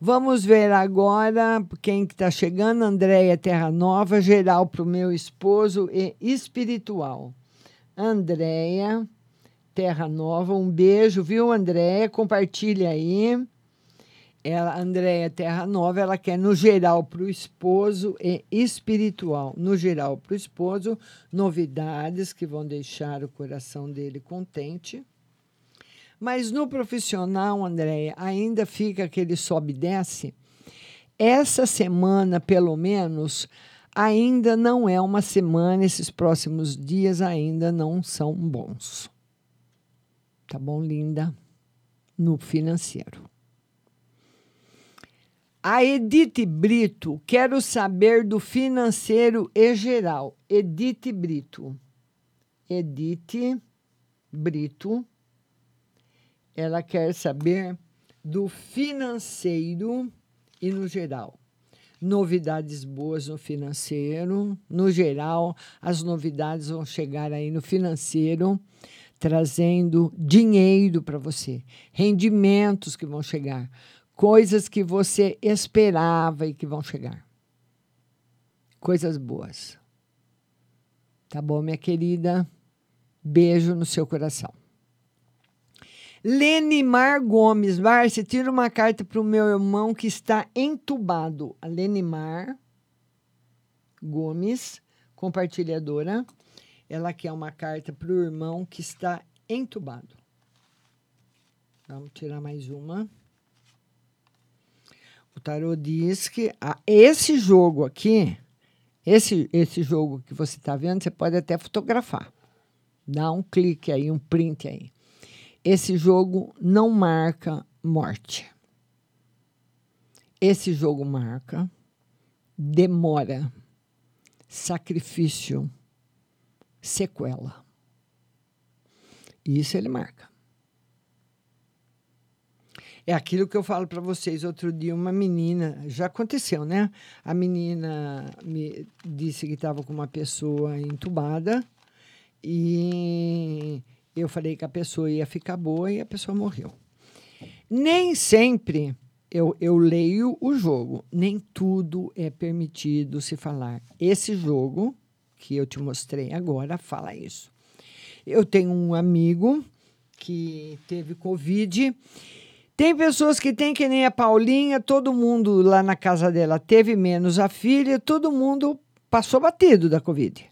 Speaker 11: Vamos ver agora quem que está chegando. Andréia Terra Nova, geral para o meu esposo e espiritual. Andréia Terra Nova, um beijo, viu, Andréia? Compartilha aí. Ela, Andréia Terra Nova, ela quer no geral para o esposo e espiritual. No geral para o esposo, novidades que vão deixar o coração dele contente mas no profissional, Andréia, ainda fica aquele sobe e desce. Essa semana, pelo menos, ainda não é uma semana, esses próximos dias ainda não são bons. Tá bom, linda? No financeiro. A Edith Brito, quero saber do financeiro e geral. Edith Brito. Edith Brito ela quer saber do financeiro e no geral. Novidades boas no financeiro, no geral, as novidades vão chegar aí no financeiro, trazendo dinheiro para você, rendimentos que vão chegar, coisas que você esperava e que vão chegar. Coisas boas. Tá bom, minha querida? Beijo no seu coração. Lenimar Gomes. Márcia, tira uma carta para o meu irmão que está entubado. A Lenimar Gomes, compartilhadora. Ela quer uma carta para o irmão que está entubado. Vamos tirar mais uma. O tarô diz que ah, esse jogo aqui, esse, esse jogo que você está vendo, você pode até fotografar. Dá um clique aí, um print aí. Esse jogo não marca morte. Esse jogo marca demora, sacrifício, sequela. Isso ele marca. É aquilo que eu falo para vocês. Outro dia, uma menina, já aconteceu, né? A menina me disse que estava com uma pessoa entubada e eu falei que a pessoa ia ficar boa e a pessoa morreu. Nem sempre eu, eu leio o jogo. Nem tudo é permitido se falar. Esse jogo que eu te mostrei agora fala isso. Eu tenho um amigo que teve Covid. Tem pessoas que têm que nem a Paulinha, todo mundo lá na casa dela teve menos a filha, todo mundo passou batido da Covid.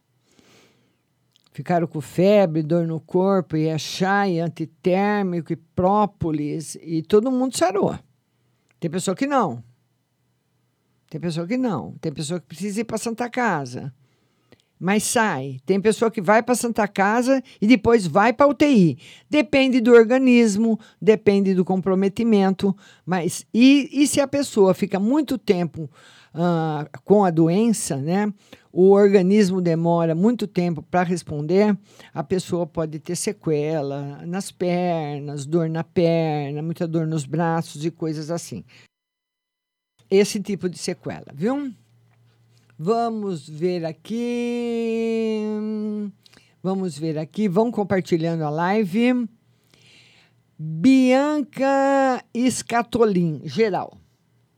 Speaker 11: Ficaram com febre, dor no corpo, e é chá, e antitérmico, e própolis, e todo mundo sarou. Tem pessoa que não. Tem pessoa que não. Tem pessoa que precisa ir para Santa Casa. Mas sai. Tem pessoa que vai para Santa Casa e depois vai para UTI. Depende do organismo, depende do comprometimento. Mas e, e se a pessoa fica muito tempo uh, com a doença, né? O organismo demora muito tempo para responder, a pessoa pode ter sequela nas pernas, dor na perna, muita dor nos braços e coisas assim. Esse tipo de sequela, viu? Vamos ver aqui. Vamos ver aqui. Vão compartilhando a live. Bianca Escatolin, geral.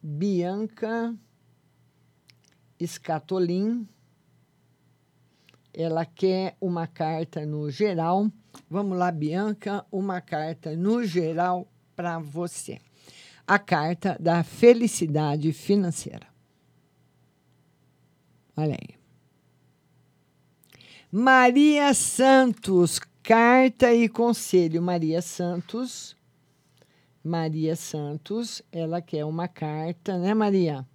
Speaker 11: Bianca Escatolin. Ela quer uma carta no geral. Vamos lá, Bianca, uma carta no geral para você. A carta da felicidade financeira. Olha aí. Maria Santos, carta e conselho. Maria Santos. Maria Santos, ela quer uma carta, né, Maria?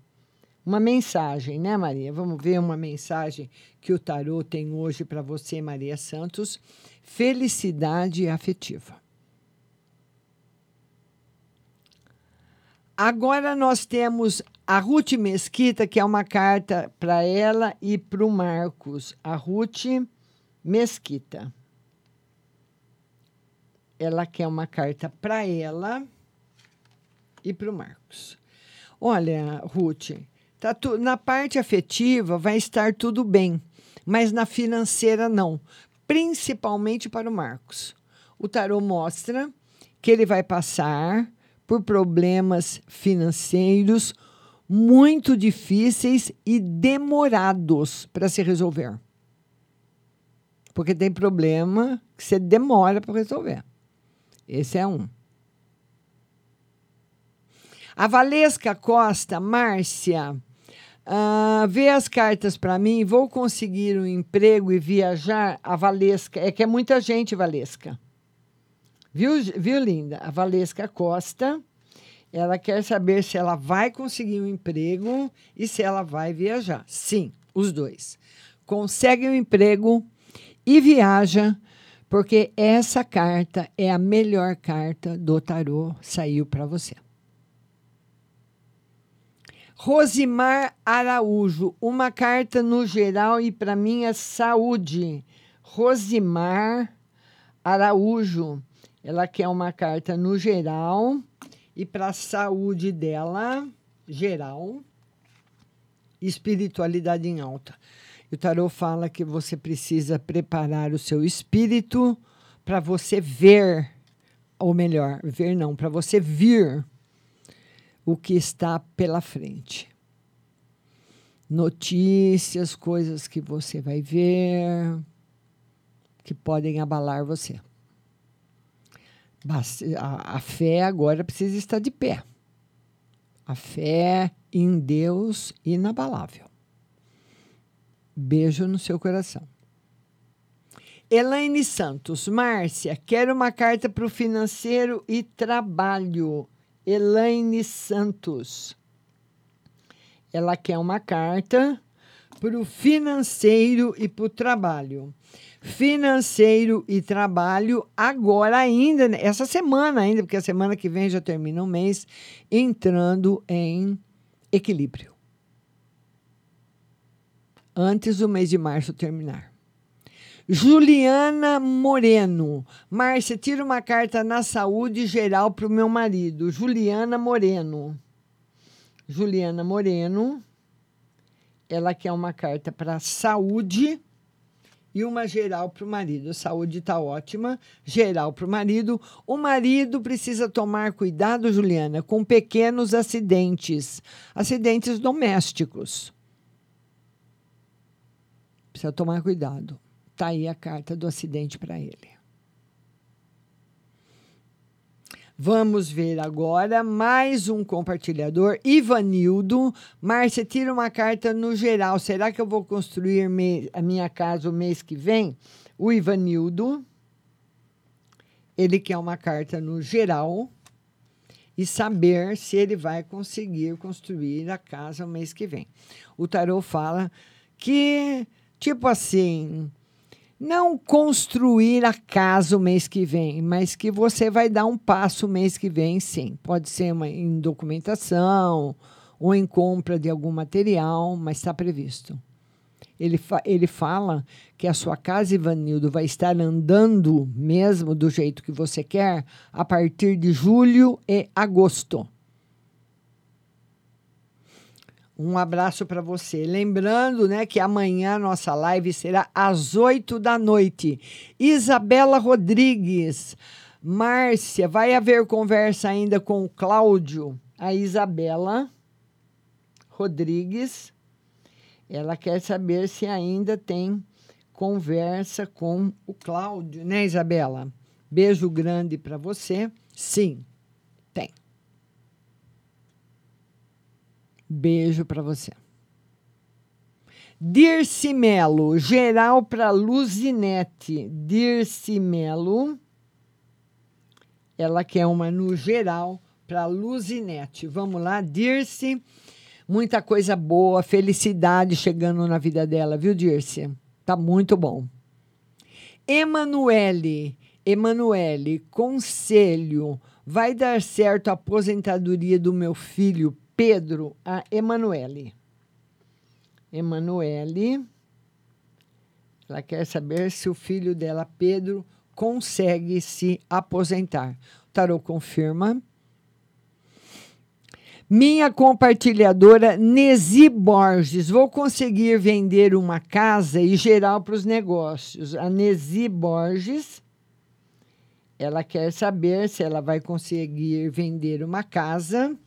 Speaker 11: Uma mensagem, né, Maria? Vamos ver uma mensagem que o tarô tem hoje para você, Maria Santos. Felicidade afetiva. Agora nós temos a Ruth Mesquita, que é uma carta para ela e para o Marcos. A Ruth Mesquita. Ela quer uma carta para ela e para o Marcos. Olha, Ruth, Tá tu, na parte afetiva vai estar tudo bem, mas na financeira não, principalmente para o Marcos. O tarô mostra que ele vai passar por problemas financeiros muito difíceis e demorados para se resolver. Porque tem problema que você demora para resolver. Esse é um. A Valesca Costa, Márcia, Uh, vê as cartas para mim, vou conseguir um emprego e viajar. A Valesca, é que é muita gente, Valesca. Viu, viu, linda? A Valesca Costa, ela quer saber se ela vai conseguir um emprego e se ela vai viajar. Sim, os dois. Consegue um emprego e viaja, porque essa carta é a melhor carta do tarô, saiu para você. Rosimar Araújo, uma carta no geral e para minha saúde. Rosimar Araújo, ela quer uma carta no geral e para a saúde dela, geral, espiritualidade em alta. o tarot fala que você precisa preparar o seu espírito para você ver, ou melhor, ver não, para você vir o que está pela frente. Notícias, coisas que você vai ver que podem abalar você. A, fé agora precisa estar de pé. A fé em Deus inabalável. Beijo no seu coração. Elaine Santos, Márcia, quero uma carta para o financeiro e trabalho. Elaine Santos. Ela quer uma carta para o financeiro e para o trabalho. Financeiro e trabalho agora ainda, essa semana ainda, porque a semana que vem já termina o mês, entrando em equilíbrio. Antes do mês de março terminar. Juliana Moreno. Márcia, tira uma carta na saúde geral para o meu marido. Juliana Moreno. Juliana Moreno. Ela quer uma carta para saúde e uma geral para o marido. Saúde está ótima, geral para o marido. O marido precisa tomar cuidado, Juliana, com pequenos acidentes, acidentes domésticos. Precisa tomar cuidado. Está aí a carta do acidente para ele. Vamos ver agora mais um compartilhador, Ivanildo. Márcia, tira uma carta no geral. Será que eu vou construir a minha casa o mês que vem? O Ivanildo, ele quer uma carta no geral e saber se ele vai conseguir construir a casa o mês que vem. O tarô fala que, tipo assim, não construir a casa o mês que vem, mas que você vai dar um passo o mês que vem, sim. Pode ser uma, em documentação ou em compra de algum material, mas está previsto. Ele, fa ele fala que a sua casa, Ivanildo, vai estar andando mesmo do jeito que você quer a partir de julho e agosto. Um abraço para você. Lembrando, né, que amanhã nossa live será às 8 da noite. Isabela Rodrigues, Márcia, vai haver conversa ainda com o Cláudio. A Isabela Rodrigues, ela quer saber se ainda tem conversa com o Cláudio, né, Isabela? Beijo grande para você. Sim, tem. Beijo para você. Dirce Melo, geral para Luzinete. Dirce Melo, ela quer uma no geral para Luzinete. Vamos lá, Dirce. Muita coisa boa, felicidade chegando na vida dela, viu, Dirce? Tá muito bom. Emanuele, Emanuele, conselho. Vai dar certo a aposentadoria do meu filho Pedro a Emanuele. Emanuele, ela quer saber se o filho dela, Pedro, consegue se aposentar. O tarô confirma. Minha compartilhadora Nesi Borges, vou conseguir vender uma casa e geral para os negócios. A Nesi Borges, ela quer saber se ela vai conseguir vender uma casa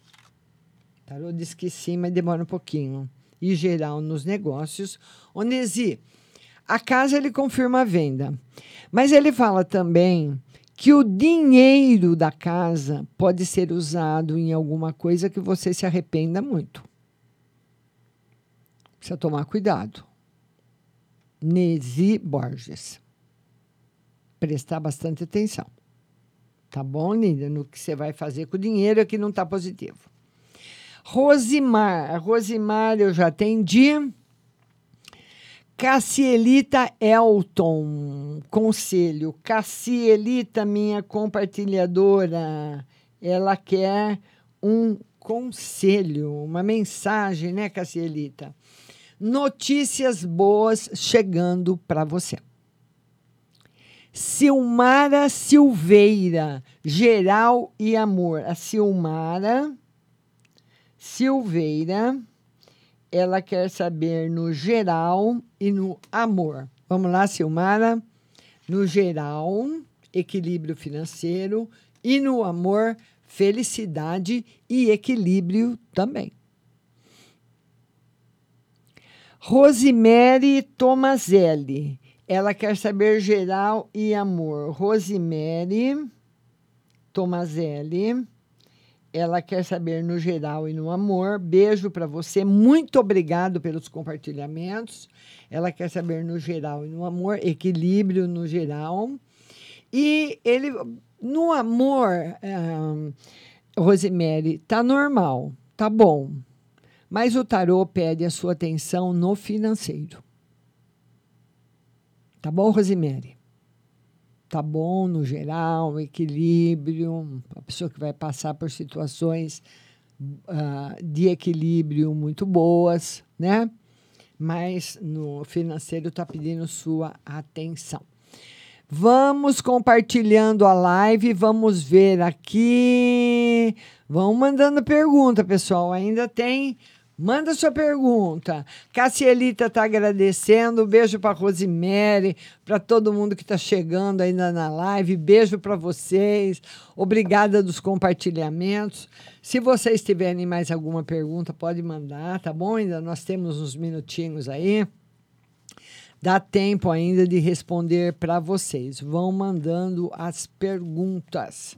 Speaker 11: Tarô diz que sim, mas demora um pouquinho. E geral nos negócios. Onesi, a casa ele confirma a venda. Mas ele fala também que o dinheiro da casa pode ser usado em alguma coisa que você se arrependa muito. Precisa tomar cuidado. Nesi Borges. Prestar bastante atenção. Tá bom, Nida? No que você vai fazer com o dinheiro é que não está positivo. Rosimar. A Rosimar eu já atendi. Cassielita Elton, conselho. Cassielita, minha compartilhadora, ela quer um conselho, uma mensagem, né, Cassielita? Notícias boas chegando para você. Silmara Silveira, geral e amor. A Silmara Silveira, ela quer saber no geral e no amor. Vamos lá, Silmara. No geral, equilíbrio financeiro e no amor, felicidade e equilíbrio também. Rosemary Tomazelli. Ela quer saber geral e amor. Rosemary Tomazelli ela quer saber no geral e no amor. Beijo para você. Muito obrigado pelos compartilhamentos. Ela quer saber no geral e no amor, equilíbrio no geral. E ele no amor, um, Rosemary, tá normal, tá bom. Mas o tarô pede a sua atenção no financeiro. Tá bom, Rosemary? Tá bom no geral, equilíbrio, a pessoa que vai passar por situações uh, de equilíbrio muito boas, né? Mas no financeiro está pedindo sua atenção. Vamos compartilhando a live, vamos ver aqui. Vão mandando pergunta, pessoal. Ainda tem Manda sua pergunta. Cassielita está agradecendo. Beijo para Rosemary, para todo mundo que está chegando ainda na live. Beijo para vocês. Obrigada dos compartilhamentos. Se vocês tiverem mais alguma pergunta, pode mandar, tá bom? Ainda nós temos uns minutinhos aí. Dá tempo ainda de responder para vocês. Vão mandando as perguntas.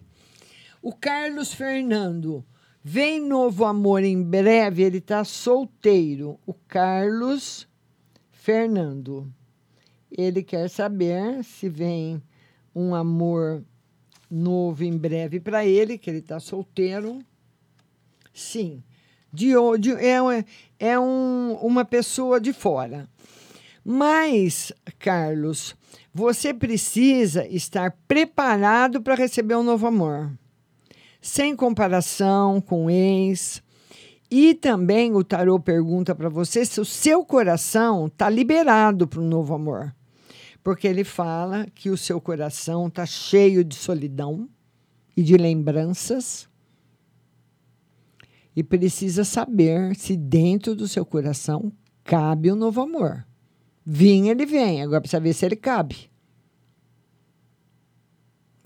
Speaker 11: O Carlos Fernando. Vem novo amor em breve, ele está solteiro. O Carlos Fernando. Ele quer saber se vem um amor novo em breve para ele, que ele está solteiro. Sim. De, de, é é um, uma pessoa de fora. Mas, Carlos, você precisa estar preparado para receber um novo amor sem comparação com ex. E também o tarô pergunta para você se o seu coração está liberado para um novo amor. Porque ele fala que o seu coração está cheio de solidão e de lembranças. E precisa saber se dentro do seu coração cabe o um novo amor. Vinha, ele vem. Agora precisa ver se ele cabe.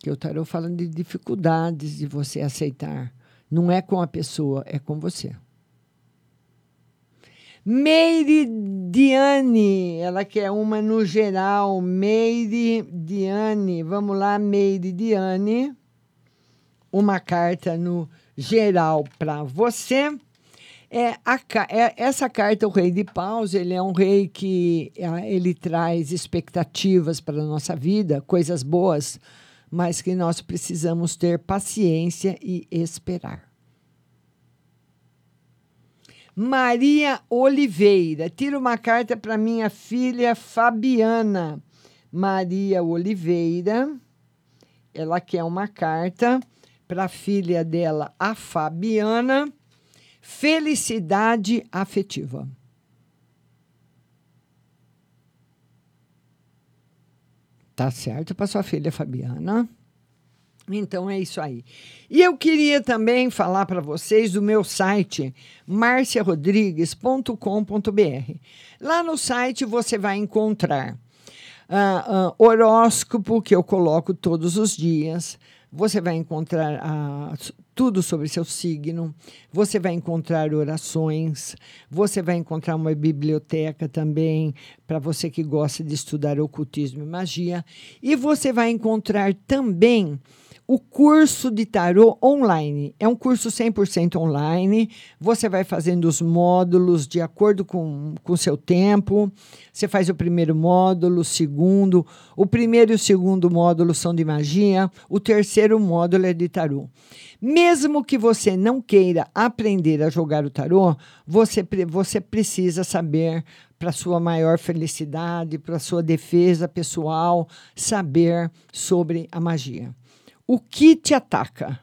Speaker 11: Que o tarot fala de dificuldades de você aceitar. Não é com a pessoa, é com você. Meiridiane, ela quer uma no geral. Meiridiane, vamos lá, Meiridiane. Uma carta no geral para você. É, a, é, essa carta, o Rei de Paus, ele é um rei que é, ele traz expectativas para a nossa vida, coisas boas mas que nós precisamos ter paciência e esperar. Maria Oliveira, tira uma carta para minha filha Fabiana. Maria Oliveira, ela quer uma carta para a filha dela, a Fabiana. Felicidade afetiva. Tá certo para sua filha Fabiana. Então é isso aí. E eu queria também falar para vocês do meu site marciarodrigues.com.br. Lá no site você vai encontrar uh, uh, horóscopo que eu coloco todos os dias. Você vai encontrar uh, tudo sobre seu signo, você vai encontrar orações, você vai encontrar uma biblioteca também para você que gosta de estudar ocultismo e magia, e você vai encontrar também o curso de tarô online. É um curso 100% online. Você vai fazendo os módulos de acordo com o seu tempo. Você faz o primeiro módulo, o segundo. O primeiro e o segundo módulo são de magia. O terceiro módulo é de tarô. Mesmo que você não queira aprender a jogar o tarô, você, você precisa saber para sua maior felicidade, para sua defesa pessoal, saber sobre a magia. O que te ataca?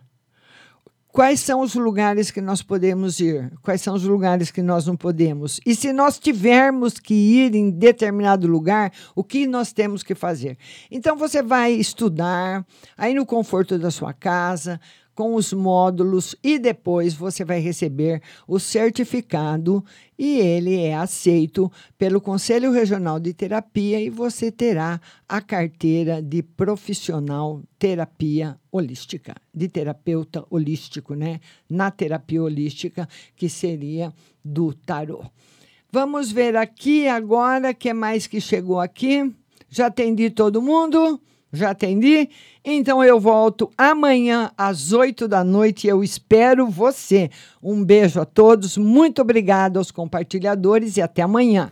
Speaker 11: Quais são os lugares que nós podemos ir? Quais são os lugares que nós não podemos? E se nós tivermos que ir em determinado lugar, o que nós temos que fazer? Então você vai estudar aí no conforto da sua casa, com os módulos e depois você vai receber o certificado e ele é aceito pelo Conselho Regional de Terapia e você terá a carteira de profissional terapia holística, de terapeuta holístico, né? Na terapia holística, que seria do tarô. Vamos ver aqui agora que mais que chegou aqui. Já atendi todo mundo? Já atendi? Então eu volto amanhã às 8 da noite. Eu espero você. Um beijo a todos. Muito obrigado aos compartilhadores e até amanhã.